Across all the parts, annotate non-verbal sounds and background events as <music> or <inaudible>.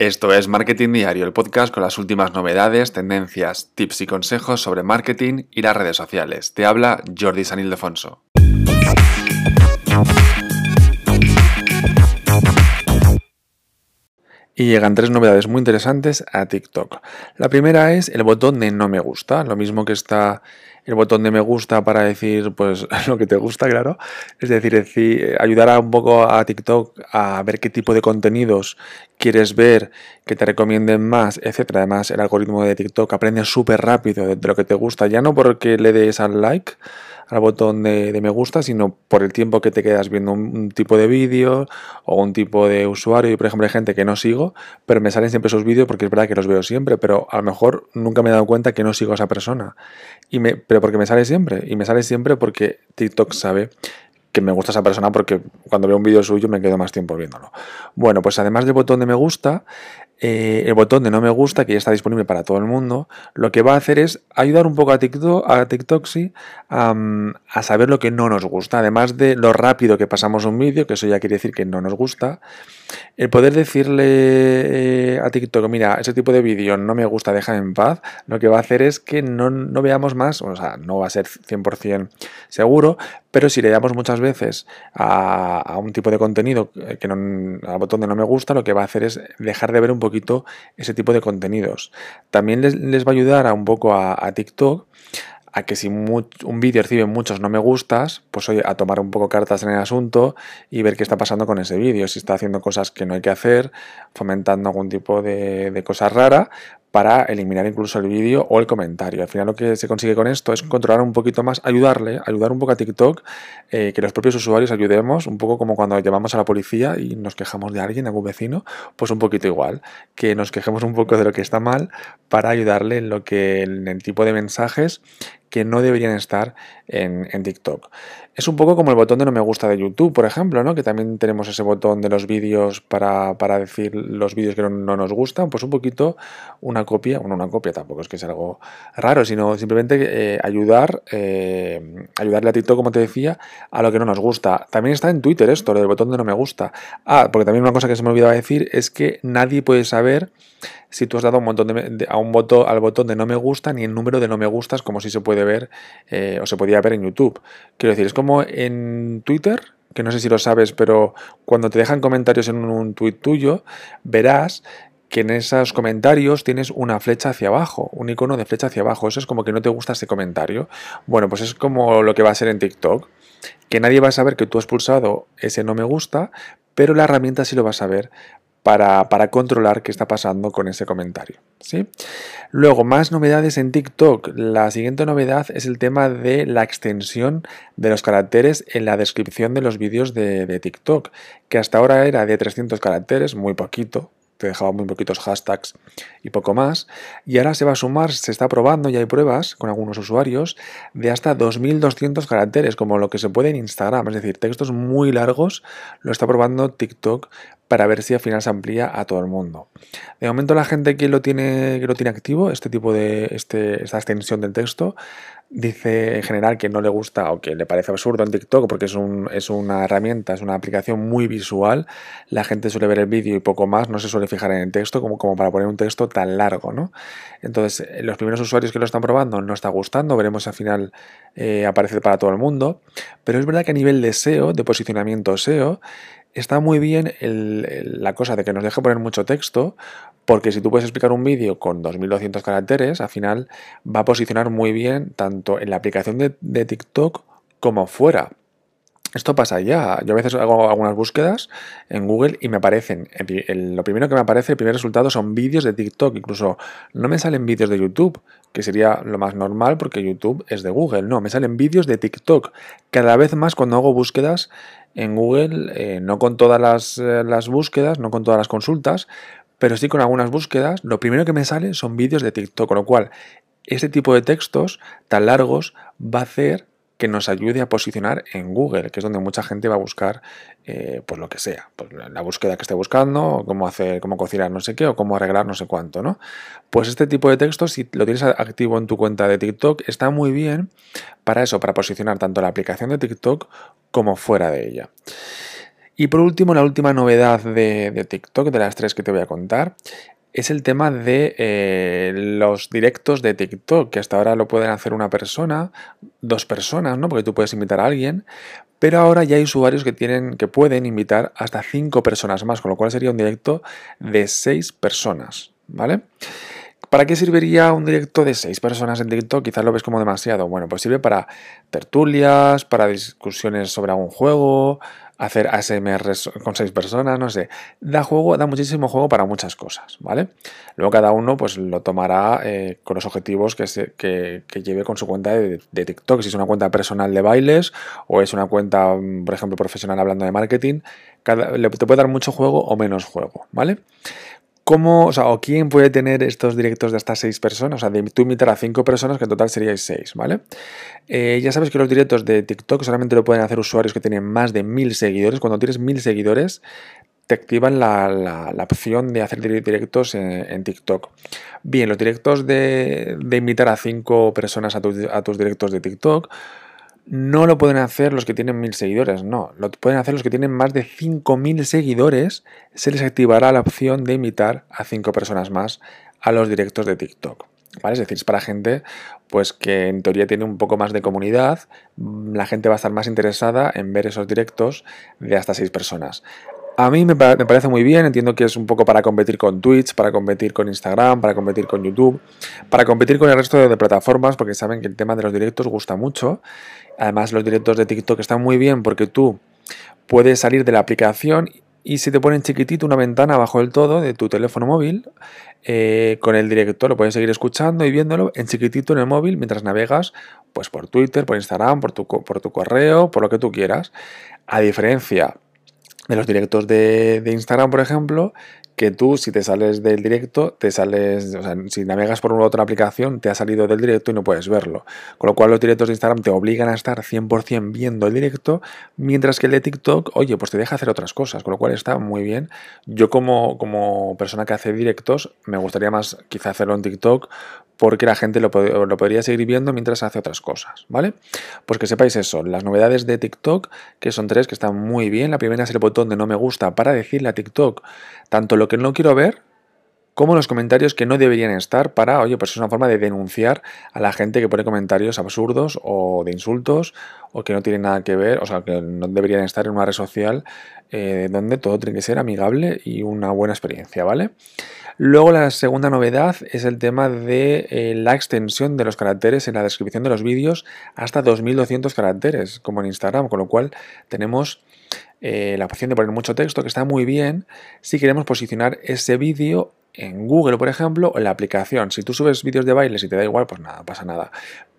Esto es Marketing Diario, el podcast con las últimas novedades, tendencias, tips y consejos sobre marketing y las redes sociales. Te habla Jordi San Ildefonso. Y llegan tres novedades muy interesantes a TikTok. La primera es el botón de no me gusta, lo mismo que está el botón de me gusta para decir pues <laughs> lo que te gusta, claro. Es decir, ayudar un poco a TikTok a ver qué tipo de contenidos quieres ver, que te recomienden más, etcétera. Además, el algoritmo de TikTok aprende súper rápido de, lo que te gusta, ya no porque le des al like, al botón de, me gusta, sino por el tiempo que te quedas viendo un, tipo de vídeo o un tipo de usuario. Y por ejemplo, hay gente que no sigo, pero me salen siempre esos vídeos porque es verdad que los veo siempre, pero a lo mejor nunca me he dado cuenta que no sigo a esa persona. Y me, pero porque me sale siempre. Y me sale siempre porque TikTok sabe que me gusta esa persona porque cuando veo un vídeo suyo me quedo más tiempo viéndolo. Bueno, pues además del botón de me gusta, eh, el botón de no me gusta, que ya está disponible para todo el mundo, lo que va a hacer es ayudar un poco a TikTok, a, TikTok sí, a, saber lo que no nos gusta. Además de lo rápido que pasamos un vídeo, que eso ya quiere decir que no nos gusta, el poder decirle TikTok, mira, ese tipo de vídeo no me gusta, déjame en paz, lo que va a hacer es que no, no veamos más, o sea, no va a ser 100% seguro, pero si le damos muchas veces a, un tipo de contenido que no, al botón de no me gusta, lo que va a hacer es dejar de ver un poquito ese tipo de contenidos. También les, va a ayudar a un poco a TikTok a que si un vídeo recibe muchos no me gustas, pues oye, a tomar un poco cartas en el asunto y ver qué está pasando con ese vídeo, si está haciendo cosas que no hay que hacer, fomentando algún tipo de, de cosa rara, para eliminar incluso el vídeo o el comentario. Al final lo que se consigue con esto es controlar un poquito más, ayudarle, ayudar un poco a TikTok, eh, que los propios usuarios ayudemos, un poco como cuando llamamos a la policía y nos quejamos de alguien, algún vecino, pues un poquito igual, que nos quejemos un poco de lo que está mal para ayudarle en lo que en el tipo de mensajes que no deberían estar en, TikTok. Es un poco como el botón de no me gusta de YouTube, por ejemplo, ¿no? que también tenemos ese botón de los vídeos para, decir los vídeos que no, nos gustan, pues un poquito una copia, bueno, una copia tampoco es que sea algo raro, sino simplemente eh, ayudar, eh, ayudarle a TikTok, como te decía, a lo que no nos gusta. También está en Twitter esto, lo del botón de no me gusta. Ah, porque también una cosa que se me olvidaba decir es que nadie puede saber si tú has dado un montón de, a un voto, al botón de no me gusta ni el número de no me gustas como si se puede ver eh, o se podía ver en YouTube. Quiero decir, es como en Twitter, que no sé si lo sabes, pero cuando te dejan comentarios en un, tweet tuyo, verás que en esos comentarios tienes una flecha hacia abajo, un icono de flecha hacia abajo. Eso es como que no te gusta ese comentario. Bueno, pues es como lo que va a ser en TikTok, que nadie va a saber que tú has pulsado ese no me gusta, pero la herramienta sí lo va a saber para, controlar qué está pasando con ese comentario. ¿sí? Luego, más novedades en TikTok. La siguiente novedad es el tema de la extensión de los caracteres en la descripción de los vídeos de, de TikTok, que hasta ahora era de 300 caracteres, muy poquito, te dejaba muy poquitos hashtags y poco más. Y ahora se va a sumar, se está probando, y hay pruebas con algunos usuarios, de hasta 2200 caracteres, como lo que se puede en Instagram, es decir, textos muy largos, lo está probando TikTok para ver si al final se amplía a todo el mundo. De momento la gente que lo tiene, que lo tiene activo, este tipo de, este, esta extensión del texto, dice en general que no le gusta o que le parece absurdo en TikTok porque es, un, es una herramienta, es una aplicación muy visual. La gente suele ver el vídeo y poco más, no se suele fijar en el texto como, como para poner un texto tan largo, ¿no? Entonces, eh, los primeros usuarios que lo están probando no está gustando, veremos al final eh, aparecer para todo el mundo. Pero es verdad que a nivel de SEO, de posicionamiento SEO, está muy bien la cosa de que nos deje poner mucho texto, porque si tú puedes explicar un vídeo con 2200 caracteres, al final va a posicionar muy bien tanto en la aplicación de, de TikTok como fuera. Esto pasa ya. Yo a veces hago algunas búsquedas en Google y me aparecen. lo primero que me aparece, el primer resultado son vídeos de TikTok. Incluso no me salen vídeos de YouTube, que sería lo más normal porque YouTube es de Google. No, me salen vídeos de TikTok. Cada vez más cuando hago búsquedas en Google, eh, no con todas las, eh, las búsquedas, no con todas las consultas, pero sí con algunas búsquedas, lo primero que me sale son vídeos de TikTok. Con lo cual, este tipo de textos tan largos va a hacer que nos ayude a posicionar en Google, que es donde mucha gente va a buscar eh, pues lo que sea, pues la búsqueda que esté buscando, cómo hacer, cómo cocinar no sé qué, o cómo arreglar no sé cuánto, ¿no? Pues este tipo de texto, si lo tienes activo en tu cuenta de TikTok, está muy bien para eso, para posicionar tanto la aplicación de TikTok como fuera de ella. Y por último, la última novedad de, TikTok, de las tres que te voy a contar, es el tema de eh, los directos de TikTok, que hasta ahora lo pueden hacer una persona, dos personas, ¿no? Porque tú puedes invitar a alguien, pero ahora ya hay usuarios que tienen, que pueden invitar hasta cinco personas más, con lo cual sería un directo de seis personas, ¿vale? ¿Para qué serviría un directo de seis personas en TikTok? Quizás lo ves como demasiado. Bueno, pues sirve para tertulias, para discusiones sobre algún juego, hacer ASMR con seis personas, no sé. Da juego, da muchísimo juego para muchas cosas, ¿vale? Luego cada uno pues lo tomará eh, con los objetivos que, se, lleve con su cuenta de, TikTok. Si es una cuenta personal de bailes o es una cuenta, mm, por ejemplo, profesional hablando de marketing, cada, le, te puede dar mucho juego o menos juego, ¿vale? ¿Cómo, o, sea, quién puede tener estos directos de hasta seis personas? O sea, de tú invitar a cinco personas, que en total seríais seis, ¿ale? Eh, ya sabes que los directos de TikTok solamente lo pueden hacer usuarios que tienen más de mil seguidores. Cuando tienes mil seguidores, te activan la, opción de hacer directos en, TikTok. Bien, los directos de, invitar a cinco personas a tus directos de TikTok no lo pueden hacer los que tienen mil seguidores, no. Lo pueden hacer los que tienen más de 5.000 seguidores. Se les activará la opción de invitar a cinco personas más a los directos de TikTok. Es decir, es para gente pues que en teoría tiene un poco más de comunidad, la gente va a estar más interesada en ver esos directos de hasta seis personas. A mí me, parece muy bien, entiendo que es un poco para competir con Twitch, para competir con Instagram, para competir con YouTube, para competir con el resto de, plataformas, porque saben que el tema de los directos gusta mucho. Además, los directos de TikTok están muy bien porque tú puedes salir de la aplicación y se te pone en chiquitito una ventana abajo del todo de tu teléfono móvil eh, con el directo. Lo puedes seguir escuchando y viéndolo en chiquitito en el móvil mientras navegas pues por Twitter, por Instagram, por tu, por tu correo, por lo que tú quieras. A diferencia de los directos de, Instagram, por ejemplo, que tú si te sales del directo, te sales, o sea, si navegas por una otra aplicación, te ha salido del directo y no puedes verlo. Con lo cual los directos de Instagram te obligan a estar 100% viendo el directo, mientras que el de TikTok, oye, pues te deja hacer otras cosas, con lo cual está muy bien. Yo como, como persona que hace directos, me gustaría más quizá hacerlo en TikTok porque la gente lo, podría seguir viendo mientras hace otras cosas, ¿vale? Pues que sepáis eso, las novedades de TikTok, que son tres que están muy bien. La primera es el botón de no me gusta para decirle a TikTok tanto lo que no quiero ver como los comentarios que no deberían estar para, oye, pues es una forma de denunciar a la gente que pone comentarios absurdos o de insultos o que no tienen nada que ver, o sea, que no deberían estar en una red social eh, donde todo tiene que ser amigable y una buena experiencia, ¿vale? Luego la segunda novedad es el tema de eh, la extensión de los caracteres en la descripción de los vídeos hasta 2200 caracteres, como en Instagram, con lo cual tenemos eh, la opción de poner mucho texto, que está muy bien si queremos posicionar ese vídeo en Google, por ejemplo, o en la aplicación. Si tú subes vídeos de bailes y te da igual, pues nada, pasa nada.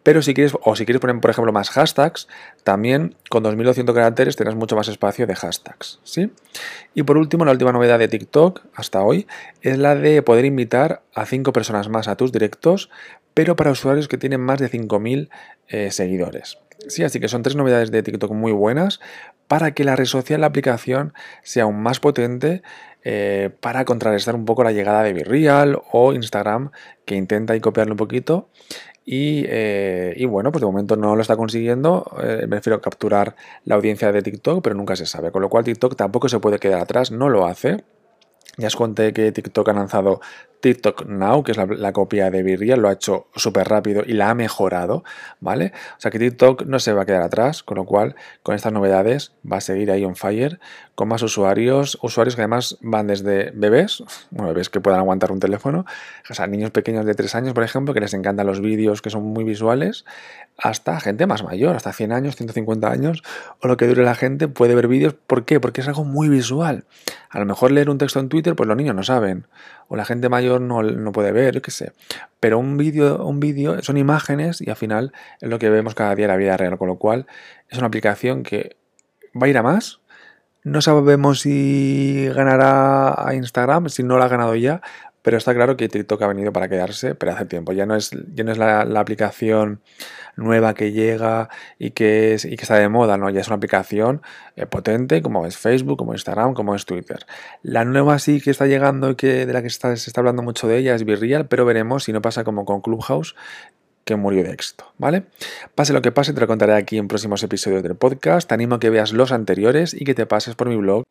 Pero si quieres, o si quieres poner, por ejemplo, más hashtags, también con 2200 caracteres tendrás mucho más espacio de hashtags, ¿sí? Y por último, la última novedad de TikTok hasta hoy es la de poder invitar a 5 personas más a tus directos, pero para usuarios que tienen más de 5000 eh, seguidores. Sí, así que son tres novedades de TikTok muy buenas para que la red social, la aplicación, sea aún más potente eh, para contrarrestar un poco la llegada de Virreal o Instagram, que intenta y copiarlo un poquito eh, y, bueno, pues de momento no lo está consiguiendo. Eh, me refiero a capturar la audiencia de TikTok, pero nunca se sabe. Con lo cual TikTok tampoco se puede quedar atrás, no lo hace. Ya os conté que TikTok ha lanzado TikTok Now, que es la, copia de Virreal, lo ha hecho súper rápido y la ha mejorado, ¿vale? O sea que TikTok no se va a quedar atrás, con lo cual con estas novedades va a seguir ahí on fire, con más usuarios, usuarios que además van desde bebés, bueno, bebés que puedan aguantar un teléfono, o sea, niños pequeños de 3 años, por ejemplo, que les encantan los vídeos que son muy visuales, hasta gente más mayor, hasta 100 años, 150 años, o lo que dure la gente, puede ver vídeos. ¿Por qué? Porque es algo muy visual. A lo mejor leer un texto en Twitter, pues los niños no saben, o la gente mayor no, no puede ver, yo qué sé. Pero un vídeo un vídeo son imágenes y al final es lo que vemos cada día en la vida real, con lo cual es una aplicación que va a ir a más. No sabemos si ganará a Instagram, si no la ha ganado ya, pero está claro que TikTok ha venido para quedarse, pero hace tiempo. Ya no es, ya no es la, aplicación nueva que llega y que, es, y que está de moda, ¿no? Ya es una aplicación eh, potente como es Facebook, como Instagram, como es Twitter. La nueva sí que está llegando y que de la que se está hablando mucho de ella es Virreal, pero veremos si no pasa como con Clubhouse, que murió de éxito, ¿vale? Pase lo que pase, te lo contaré aquí en próximos episodios del podcast. Te animo a que veas los anteriores y que te pases por mi blog